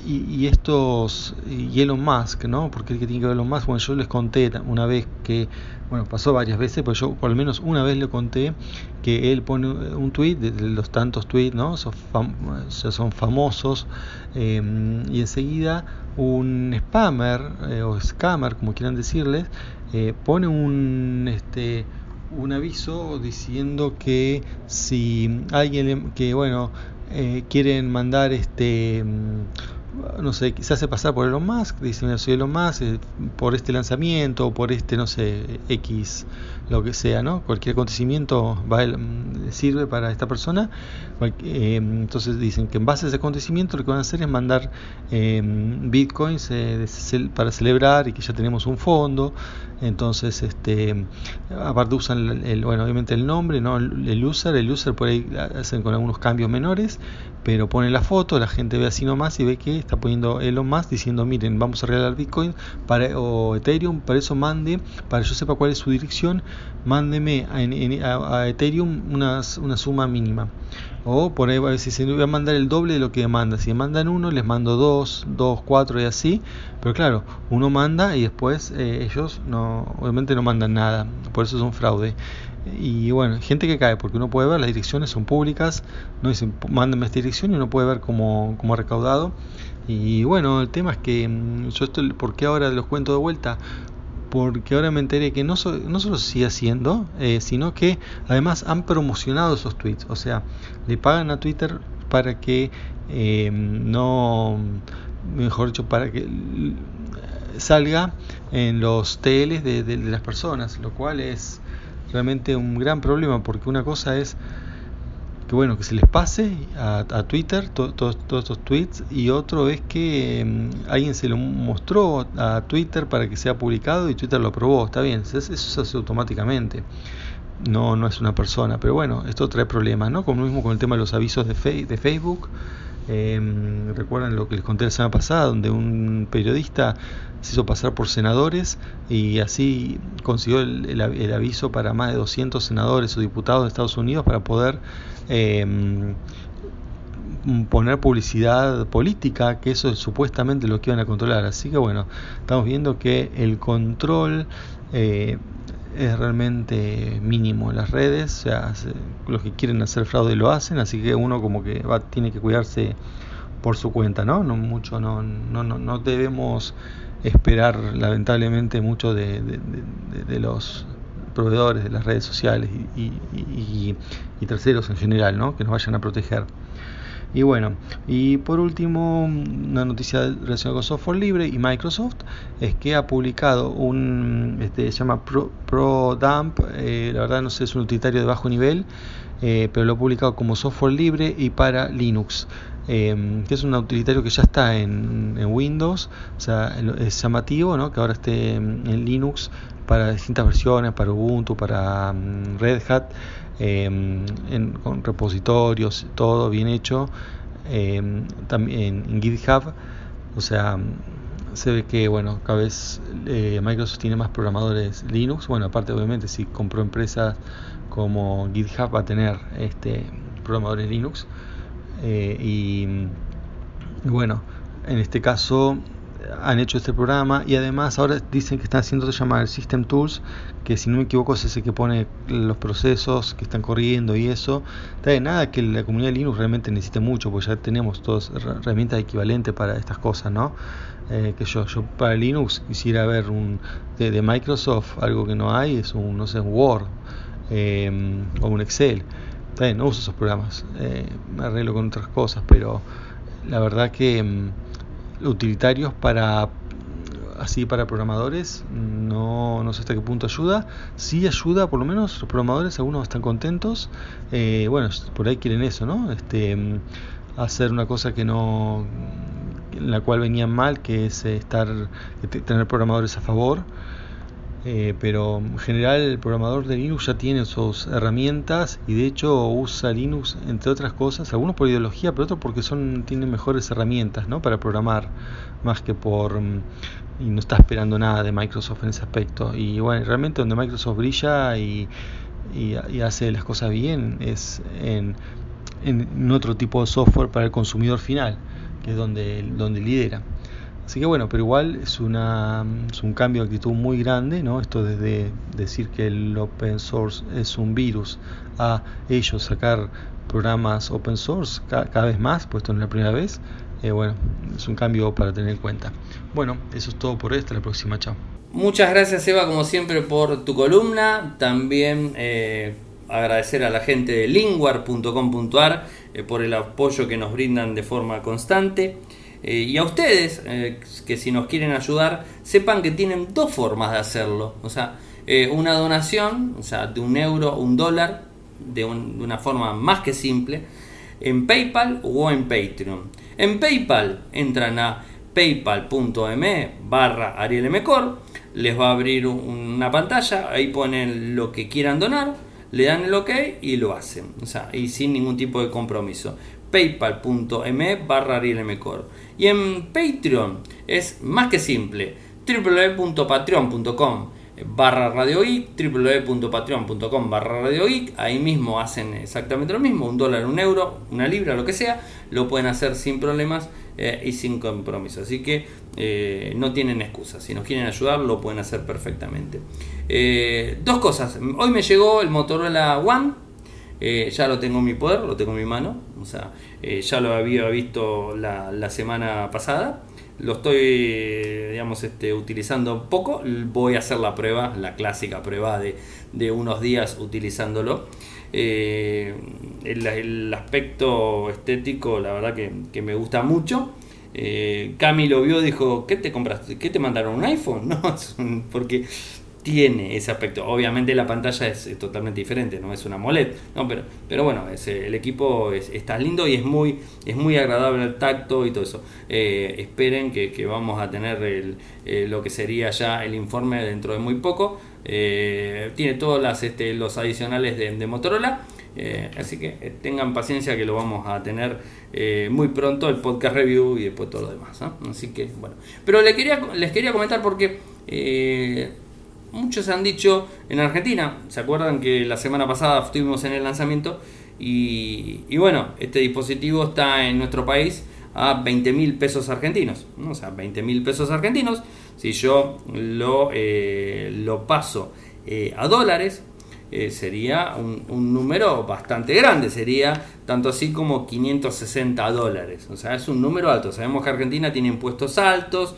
y, y, estos y Elon Musk, ¿no? Porque que tiene que ver Elon Musk, bueno, yo les conté una vez que, bueno, pasó varias veces, pero yo por lo menos una vez le conté que él pone un tweet, de los tantos tweets, ¿no? Son, fam son famosos, eh, y enseguida un spammer eh, o scammer, como quieran decirles, eh, pone un este un aviso diciendo que si alguien que bueno eh, quieren mandar este no sé, se hace pasar por Elon Musk, dice, mira, soy Elon Musk, eh, por este lanzamiento, o por este, no sé, X, lo que sea, ¿no? Cualquier acontecimiento va, mm, sirve para esta persona. Eh, entonces dicen que en base a ese acontecimiento lo que van a hacer es mandar eh, bitcoins eh, para celebrar y que ya tenemos un fondo. Entonces, este, aparte usan, el, el, bueno, obviamente el nombre, ¿no? El, el user, el user por ahí hacen con algunos cambios menores, pero ponen la foto, la gente ve así nomás y ve que está poniendo Elon Musk diciendo, miren, vamos a regalar Bitcoin para, o Ethereum, para eso mande, para que yo sepa cuál es su dirección, mándeme a, a, a Ethereum una, una, suma mínima. O por ahí, si se voy a mandar el doble de lo que manda. Si mandan uno, les mando dos, dos, cuatro y así. Pero claro, uno manda y después eh, ellos no, obviamente no mandan nada. Por eso es un fraude. Y bueno, gente que cae, porque uno puede ver, las direcciones son públicas, no dicen, mándenme esta dirección y uno puede ver cómo, ha recaudado. Y bueno, el tema es que mm, yo estoy, ¿por qué ahora los cuento de vuelta? Porque ahora me enteré que no, so, no solo sigue haciendo, eh, sino que además han promocionado esos tweets. O sea, le pagan a Twitter para que eh, no, mejor dicho, para que salga en los TLs de, de las personas, lo cual es realmente un gran problema porque una cosa es que bueno que se les pase a, a Twitter todos to, to, estos tweets. Y otro es que um, alguien se lo mostró a Twitter para que sea publicado y Twitter lo aprobó. Está bien eso se hace automáticamente. No no es una persona pero bueno esto trae problemas no como mismo con el tema de los avisos de, fe, de Facebook eh, recuerdan lo que les conté la semana pasada donde un periodista se hizo pasar por senadores y así consiguió el, el, el, aviso para más de 200 senadores o diputados de Estados Unidos para poder eh, poner publicidad política, que eso es supuestamente lo que iban a controlar. Así que bueno, estamos viendo que el control eh, es realmente mínimo las redes, o sea, se, los que quieren hacer fraude lo hacen, así que uno como que va, tiene que cuidarse por su cuenta, ¿no? No mucho, no, no, no, no debemos esperar lamentablemente mucho de, los proveedores de las redes sociales y, y, y, y, terceros en general, ¿no? que nos vayan a proteger. Y bueno, y por último, una noticia relacionada con software libre y Microsoft es que ha publicado un, este, se llama Pro, ProDump, eh, la verdad no sé, es un utilitario de bajo nivel, eh, pero lo ha publicado como software libre y para Linux eh, que es un utilitario que ya está en, Windows, o sea, es llamativo ¿no? que ahora esté en Linux para distintas versiones, para Ubuntu, para um, Red Hat, eh, en, con repositorios, todo bien hecho, eh, también en GitHub, o sea, se ve que bueno, cada vez eh, Microsoft tiene más programadores Linux, bueno, aparte obviamente si compró empresas como GitHub va a tener este programadores Linux, eh, y, bueno, en este caso han hecho este programa y además ahora dicen que están haciendo se llama el System Tools, que si no me equivoco es ese que pone los procesos que están corriendo y eso. De nada que la comunidad Linux realmente necesite mucho, porque ya tenemos todas herramientas equivalentes para estas cosas, ¿no? Eh, que yo, yo para Linux quisiera ver un de, Microsoft algo que no hay, es un, no sé, un Word eh, o un Excel. no uso esos programas, eh, me arreglo con otras cosas, pero la verdad que mm, utilitarios para así para programadores no, no sé hasta qué punto ayuda. Sí ayuda por lo menos los programadores algunos están contentos. Eh, bueno por ahí quieren eso no este hacer una cosa que no en la cual venían mal que es estar tener programadores a favor eh, pero en general el programador de Linux ya tiene sus herramientas y de hecho usa Linux entre otras cosas, algunos por ideología, pero otros porque son tienen mejores herramientas ¿no? para programar más que por mm, y no está esperando nada de Microsoft en ese aspecto y bueno realmente donde Microsoft brilla y, y, hace las cosas bien es en, en otro tipo de software para el consumidor final que es donde, donde lidera Así que bueno, pero igual es, una, es un cambio de actitud muy grande, ¿no? Esto desde decir que el open source es un virus a ellos sacar programas open source cada, vez más, puesto en la primera vez, eh, bueno, es un cambio para tener en cuenta. Bueno, eso es todo por esta, la próxima, chao.
Muchas gracias Eva, como siempre, por tu columna. También eh, agradecer a la gente de linguar.com.ar eh, por el apoyo que nos brindan de forma constante. Eh, y a ustedes, eh, que si nos quieren ayudar, sepan que tienen dos formas de hacerlo. O sea, eh, una donación, o sea, de un euro, un dólar, de, una forma más que simple, en PayPal o en Patreon. En PayPal entran a paypal.me barra arielmcor, les va a abrir una pantalla, ahí ponen lo que quieran donar, le dan el ok y lo hacen, o sea, y sin ningún tipo de compromiso. paypal.me barra Y en Patreon es más que simple, www.patreon.com barra Radio www.patreon.com barra Radio ahí mismo hacen exactamente lo mismo, un dólar, un euro, una libra, lo que sea, lo pueden hacer sin problemas eh, y sin compromiso, así que eh, no tienen excusa, si nos quieren ayudar lo pueden hacer perfectamente. Eh, dos cosas, hoy me llegó el Motorola One eh, ya lo tengo en mi poder, lo tengo en mi mano, o sea, eh, ya lo había visto la, semana pasada, lo estoy, digamos, este, utilizando poco, voy a hacer la prueba, la clásica prueba de, unos días utilizándolo. Eh, el, aspecto estético, la verdad que, me gusta mucho. Cami lo vio, dijo, ¿qué te compraste? ¿Qué te mandaron? ¿Un iPhone? No, porque tiene ese aspecto. Obviamente la pantalla es, totalmente diferente, no es una MOLED, no, pero, pero bueno, es, el equipo está lindo y es muy, es muy agradable el tacto y todo eso. Eh, esperen que, vamos a tener eh, lo que sería ya el informe dentro de muy poco. Eh, tiene todos este, los adicionales de, Motorola. así que tengan paciencia que lo vamos a tener muy pronto, el podcast review y después todo lo demás. Así que bueno. Pero les quería, les quería comentar porque muchos han dicho en Argentina, ¿se acuerdan que la semana pasada estuvimos en el lanzamiento? Y, bueno, este dispositivo está en nuestro país a 20 mil pesos argentinos. O sea, 20 mil pesos argentinos. Si yo lo, eh, lo paso eh, a dólares, eh, sería un, número bastante grande. Sería tanto así como 560 dólares. O sea, es un número alto. Sabemos que Argentina tiene impuestos altos.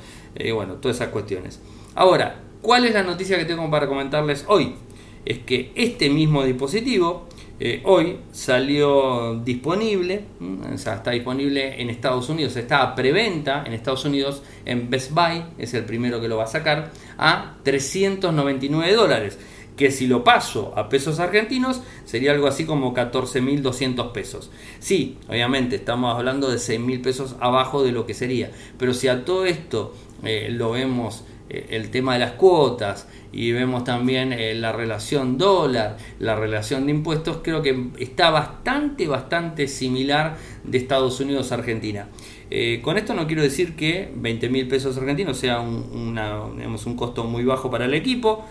bueno, todas esas cuestiones. Ahora, ¿Cuál es la noticia que tengo para comentarles hoy? Es que este mismo dispositivo eh, hoy salió disponible, o sea, está disponible en Estados Unidos, está a preventa en Estados Unidos en Best Buy, es el primero que lo va a sacar, a 399 dólares que si lo paso a pesos argentinos sería algo así como 14.200 pesos. Sí, obviamente estamos hablando de 6.000 pesos abajo de lo que sería, pero si a todo esto eh, lo vemos el tema de las cuotas y vemos también eh, la relación dólar, la relación de impuestos, creo que está bastante, bastante similar de Estados Unidos a Argentina. Eh, con esto no quiero decir que 20 mil pesos argentinos sea un, un costo muy bajo para el equipo.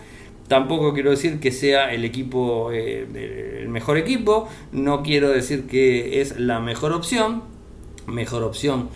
Tampoco quiero decir que sea el equipo el mejor equipo. No quiero decir que es la mejor opción. Mejor opción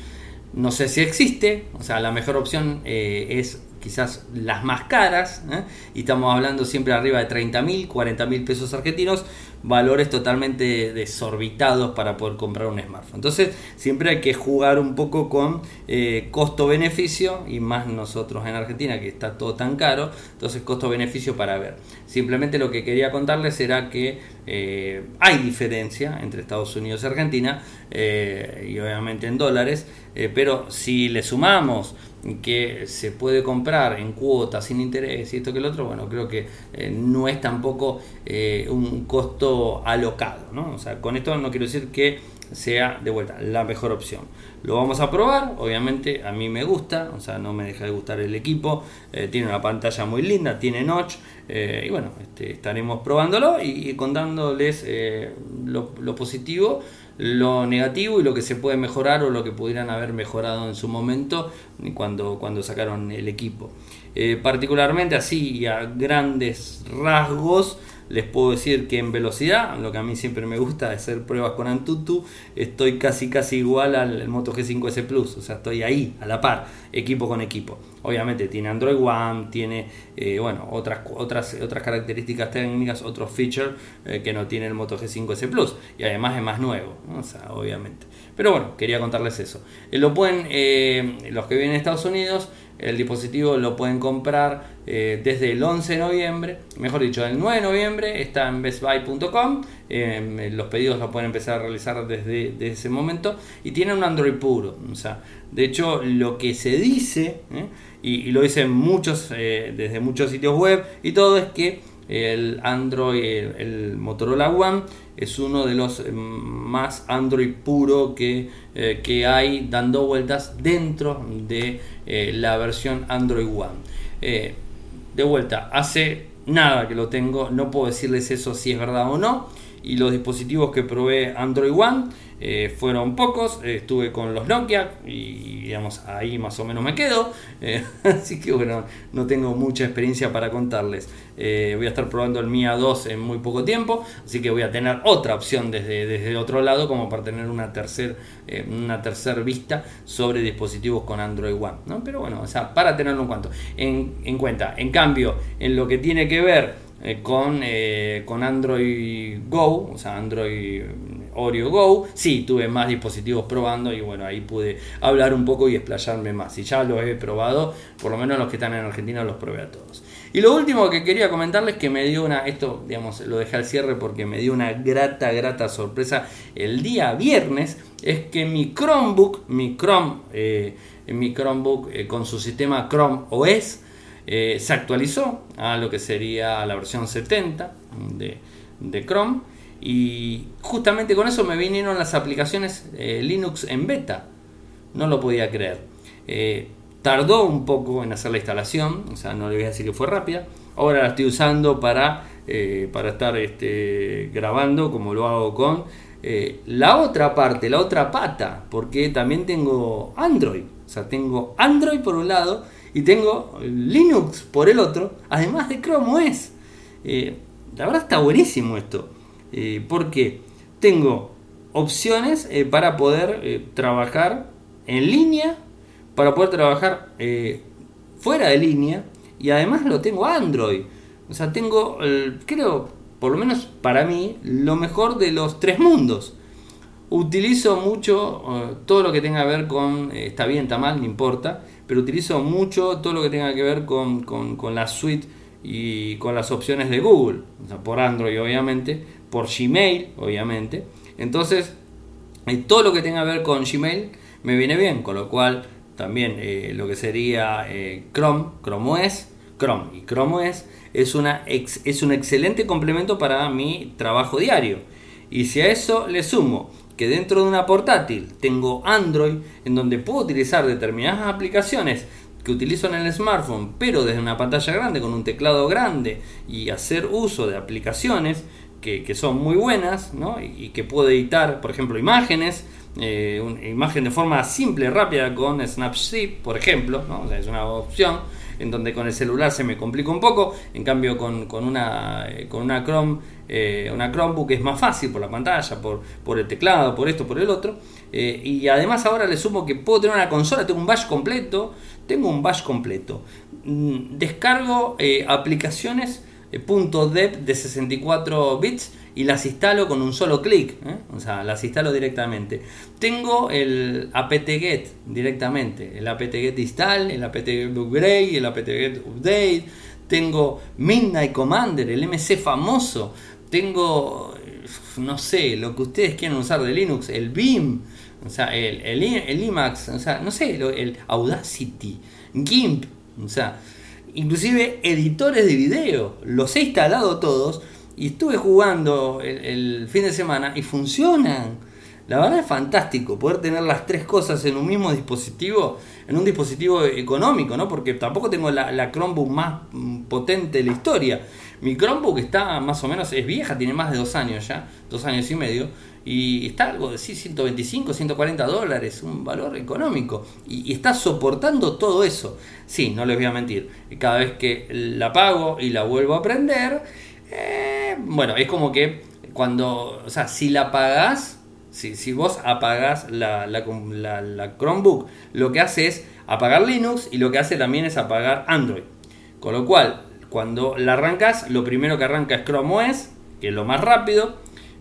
no sé si existe, o sea, la mejor opción eh, es quizás las más caras, ¿eh? y estamos hablando siempre arriba de 30 mil, 40 mil pesos argentinos, valores totalmente desorbitados para poder comprar un smartphone. Entonces siempre hay que jugar un poco con eh, costo-beneficio y más nosotros en Argentina que está todo tan caro, entonces costo-beneficio para ver. Simplemente lo que quería contarles era que eh, hay diferencia entre Estados Unidos y Argentina y obviamente en dólares, pero si le sumamos que se puede comprar en cuotas sin interés y esto que el otro, bueno, creo que no es tampoco un costo alocado. ¿no? O sea, con esto no quiero decir que sea de vuelta la mejor opción. Lo vamos a probar, obviamente a mí me gusta, o sea, no me deja de gustar el equipo, eh, tiene una pantalla muy linda, tiene notch, eh, y bueno, este, estaremos probándolo y, contándoles eh, lo, positivo, lo negativo y lo que se puede mejorar o lo que pudieran haber mejorado en su momento cuando, cuando sacaron el equipo. particularmente así, a grandes rasgos, les puedo decir que en velocidad, lo que a mí siempre me gusta es hacer pruebas con Antutu, estoy casi casi igual al Moto G5S Plus, o sea, estoy ahí, a la par, equipo con equipo. Obviamente tiene Android One, tiene eh, bueno, otras, otras, otras características técnicas, otros features eh, que no tiene el Moto G5S Plus, y además es más nuevo, o sea, obviamente. Pero bueno, quería contarles eso. Eh, lo pueden, los que viven en Estados Unidos, el dispositivo lo pueden comprar eh, desde el 11 de noviembre, mejor dicho, el 9 de noviembre está en bestbuy.com. Eh, los pedidos lo pueden empezar a realizar desde, ese momento y tiene un Android puro. O sea, de hecho, lo que se dice, eh, y, lo dicen muchos desde muchos sitios web y todo, es que el Android, el, Motorola One es uno de los más Android puro que, que hay dando vueltas dentro de la versión Android One de vuelta, hace nada que lo tengo, no puedo decirles eso si es verdad o no. Y los dispositivos que probé Android One eh, fueron pocos, eh, estuve con los Nokia y digamos ahí más o menos me quedo, eh, así que bueno, no tengo mucha experiencia para contarles. voy a estar probando el Mia 2 en muy poco tiempo, así que voy a tener otra opción desde, desde otro lado como para tener una tercera una tercer vista sobre dispositivos con Android One. ¿no? Pero bueno, o sea, para tenerlo en, cuanto, en, en cuenta. En cambio, en lo que tiene que ver con, con Android Go, o sea, Android Oreo Go. Sí, tuve más dispositivos probando y bueno, ahí pude hablar un poco y explayarme más. Y ya lo he probado, por lo menos los que están en Argentina los probé a todos. Y lo último que quería comentarles que me dio una, esto digamos lo dejé al cierre porque me dio una grata, grata sorpresa el día viernes, es que mi Chromebook, mi Chrome, eh, mi Chromebook eh, con su sistema Chrome OS, eh, se actualizó a lo que sería la versión 70 de, de Chrome y justamente con eso me vinieron las aplicaciones eh, Linux en beta. No lo podía creer. Eh, tardó un poco en hacer la instalación, o sea, no le voy a decir que fue rápida. Ahora la estoy usando para, eh, para estar este, grabando, como lo hago con la otra parte, la otra pata, porque también tengo Android. O sea, tengo Android por un lado y tengo Linux por el otro, además de Chrome OS. la verdad está buenísimo esto. Eh, porque tengo opciones eh, para poder eh, trabajar en línea, para poder trabajar fuera de línea y además lo tengo Android. O sea, tengo, creo, por lo menos para mí, lo mejor de los tres mundos. Utilizo mucho todo lo que tenga que ver con, está bien, está mal, no importa, pero utilizo mucho todo lo que tenga que ver con, con la suite y con las opciones de Google, o sea, por Android obviamente, por Gmail, obviamente. Entonces, eh, todo lo que tenga que ver con Gmail me viene bien, con lo cual también eh, lo que sería eh, Chrome, Chrome OS, Chrome y Chrome OS es, una es un excelente complemento para mi trabajo diario. Y si a eso le sumo que dentro de una portátil tengo Android, en donde puedo utilizar determinadas aplicaciones que utilizo en el smartphone, pero desde una pantalla grande, con un teclado grande, y hacer uso de aplicaciones, que, son muy buenas ¿no? y, que puedo editar, por ejemplo, imágenes, eh, imagen de forma simple, rápida con Snapseed, por ejemplo, ¿no? es una opción. en donde con el celular se me complica un poco, en cambio con, una, eh, con una Chrome, eh, una Chromebook es más fácil por la pantalla, por, por el teclado, por esto, por el otro, y además ahora le sumo que puedo tener una consola, tengo un bash completo, tengo un bash completo, mm, descargo aplicaciones .deb de 64 bits y las instalo con un solo clic, ¿eh? o sea, las instalo directamente. Tengo el apt-get directamente, el apt-get install, el apt-get upgrade, el apt-get update, tengo Midnight Commander, el MC famoso, tengo, no sé, lo que ustedes quieran usar de Linux, el Beam, o sea, el, el, el Emacs, o sea, no sé, el Audacity, GIMP, o sea, inclusive editores de video, los he instalado todos y estuve jugando el, fin de semana y funcionan. La verdad es fantástico poder tener las tres cosas en un mismo dispositivo, en un dispositivo económico, ¿no? Porque tampoco tengo la, la Chromebook más potente de la historia. Mi Chromebook está más o menos, es vieja, tiene más de dos años ya, dos años y medio, y está algo de sí, 125, 140 dólares, un valor económico, y, está soportando todo eso. Sí, no les voy a mentir, cada vez que la pago y la vuelvo a prender, eh, bueno, es como que cuando, o sea, si la pagás, si, si vos apagás la, la, la, Chromebook, lo que hace es apagar Linux y lo que hace también es apagar Android. Con lo cual, cuando la arrancas, lo primero que arranca es Chrome OS, que es lo más rápido,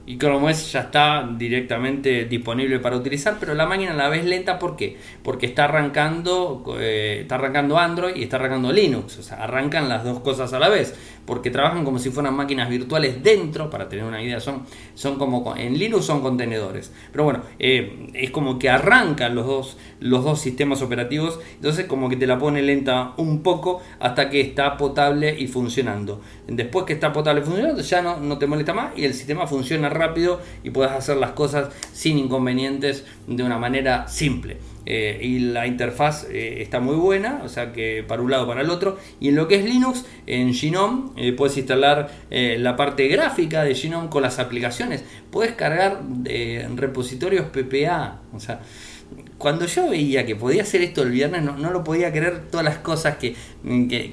y Chrome OS ya está directamente disponible para utilizar, pero la máquina a la vez lenta, ¿por qué? Porque está arrancando, eh, está arrancando Android y está arrancando Linux, o sea, arrancan las dos cosas a la vez, porque trabajan como si fueran máquinas virtuales dentro, para tener una idea, son, son como, en Linux son contenedores, pero bueno, eh, es como que arrancan los dos, los dos sistemas operativos, entonces como que te la pone lenta un poco hasta que está potable y funcionando. Después que está potable y funcionando, ya no, no te molesta más y el sistema funciona rápido y puedes hacer las cosas sin inconvenientes de una manera simple. Eh, y la interfaz eh, está muy buena, o sea que para un lado para el otro. Y en lo que es Linux, en Genome eh, puedes instalar la parte gráfica de Genome con las aplicaciones. Puedes cargar repositorios PPA, o sea, cuando yo veía que podía hacer esto el viernes, no, lo podía creer todas las cosas que,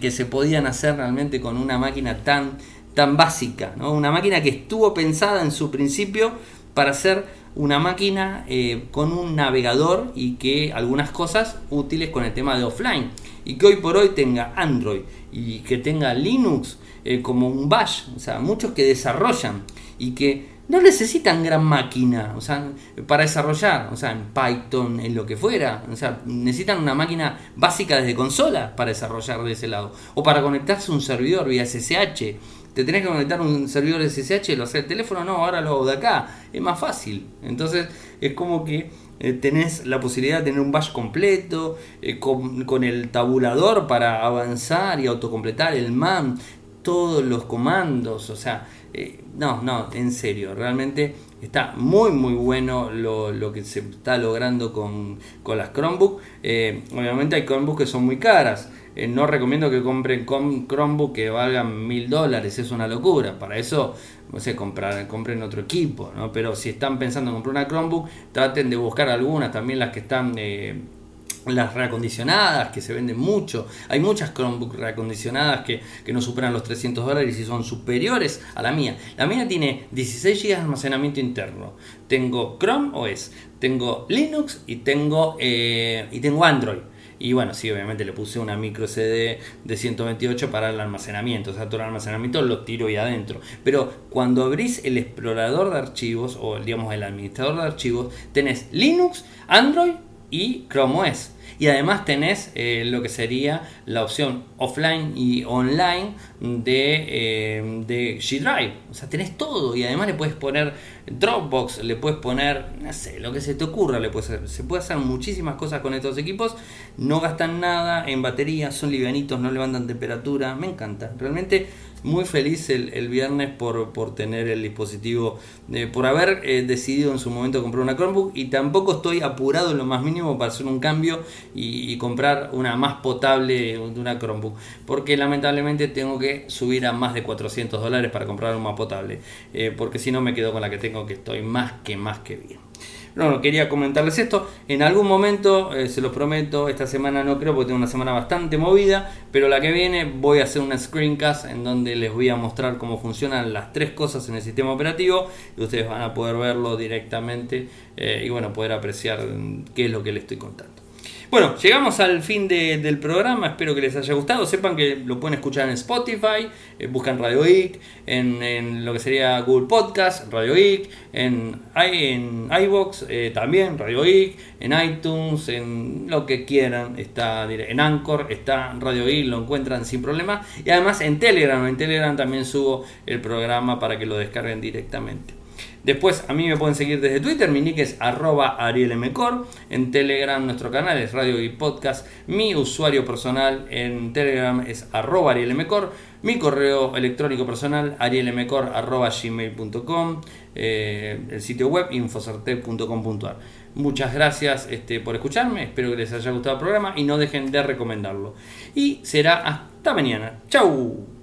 que, se podían hacer realmente con una máquina tan, tan básica. ¿no? Una máquina que estuvo pensada en su principio para ser una máquina eh, con un navegador y que algunas cosas útiles con el tema de offline. Y que hoy por hoy tenga Android y que tenga Linux eh, como un bash. O sea, muchos que desarrollan y que no necesitan gran máquina, o sea, para desarrollar, o sea, en Python, en lo que fuera, o sea, necesitan una máquina básica desde consola para desarrollar de ese lado, o para conectarse a un servidor vía SSH. Te tenés que conectar un servidor SSH, lo hace el teléfono, no, ahora lo hago de acá, es más fácil. Entonces, es como que eh, tenés la posibilidad de tener un bash completo, eh, con, con, el tabulador para avanzar y autocompletar el MAN, todos los comandos, o sea, eh, no, no, en serio, realmente está muy muy bueno lo, que se está logrando con, las Chromebook. Obviamente hay Chromebooks que son muy caras. Eh, no recomiendo que compren Chromebook que valgan mil dólares, es una locura. Para eso, no sé, comprar, compren otro equipo, ¿no? Pero si están pensando en comprar una Chromebook, traten de buscar algunas, también las que están las reacondicionadas que se venden mucho. Hay muchas Chromebook reacondicionadas que, que, no superan los 300 dólares y son superiores a la mía. La mía tiene 16 GB de almacenamiento interno. Tengo Chrome OS, tengo Linux y tengo, eh, y tengo Android. Y bueno, sí, obviamente le puse una micro CD de 128 para el almacenamiento. O sea, todo el almacenamiento lo tiro ahí adentro. Pero cuando abrís el explorador de archivos o digamos el administrador de archivos, tenés Linux, Android y Chrome OS. Y además tenés eh, lo que sería la opción offline y online de, eh, de G Drive. O sea, tenés todo y además le puedes poner Dropbox, le puedes poner, no sé, lo que se te ocurra. Le puedes, se puede hacer muchísimas cosas con estos equipos. No gastan nada en batería, son livianitos, no levantan temperatura. Me encanta. Realmente muy feliz el, viernes por, por, tener el dispositivo, eh, por haber eh, decidido en su momento comprar una Chromebook y tampoco estoy apurado en lo más mínimo para hacer un cambio y, comprar una más potable de una Chromebook, porque lamentablemente tengo que subir a más de 400 dólares para comprar una más potable, eh, porque si no me quedo con la que tengo que estoy más que más que bien. No, quería comentarles esto. En algún momento, eh, se los prometo, esta semana no creo porque tengo una semana bastante movida, pero la que viene voy a hacer una screencast en donde les voy a mostrar cómo funcionan las tres cosas en el sistema operativo y ustedes van a poder verlo directamente eh, y bueno, poder apreciar qué es lo que les estoy contando. Bueno, llegamos al fin del programa, espero que les haya gustado. Sepan que lo pueden escuchar en Spotify, eh, buscan Radio IC, en, lo que sería Google Podcast, Radio IC, en, en iVox eh, también, Radio IC, en iTunes, en lo que quieran, está en Anchor, está Radio IC, lo encuentran sin problema. Y además en Telegram, en Telegram también subo el programa para que lo descarguen directamente. Después a mí me pueden seguir desde Twitter, mi nick es arroba arielmcor, en Telegram nuestro canal es Radio y Podcast, mi usuario personal en Telegram es arroba arielmcor, mi correo electrónico personal arielmcor arroba gmail.com, eh, el sitio web infocertec.com.ar. Muchas gracias este, por escucharme, espero que les haya gustado el programa y no dejen de recomendarlo. Y será hasta mañana. ¡Chao!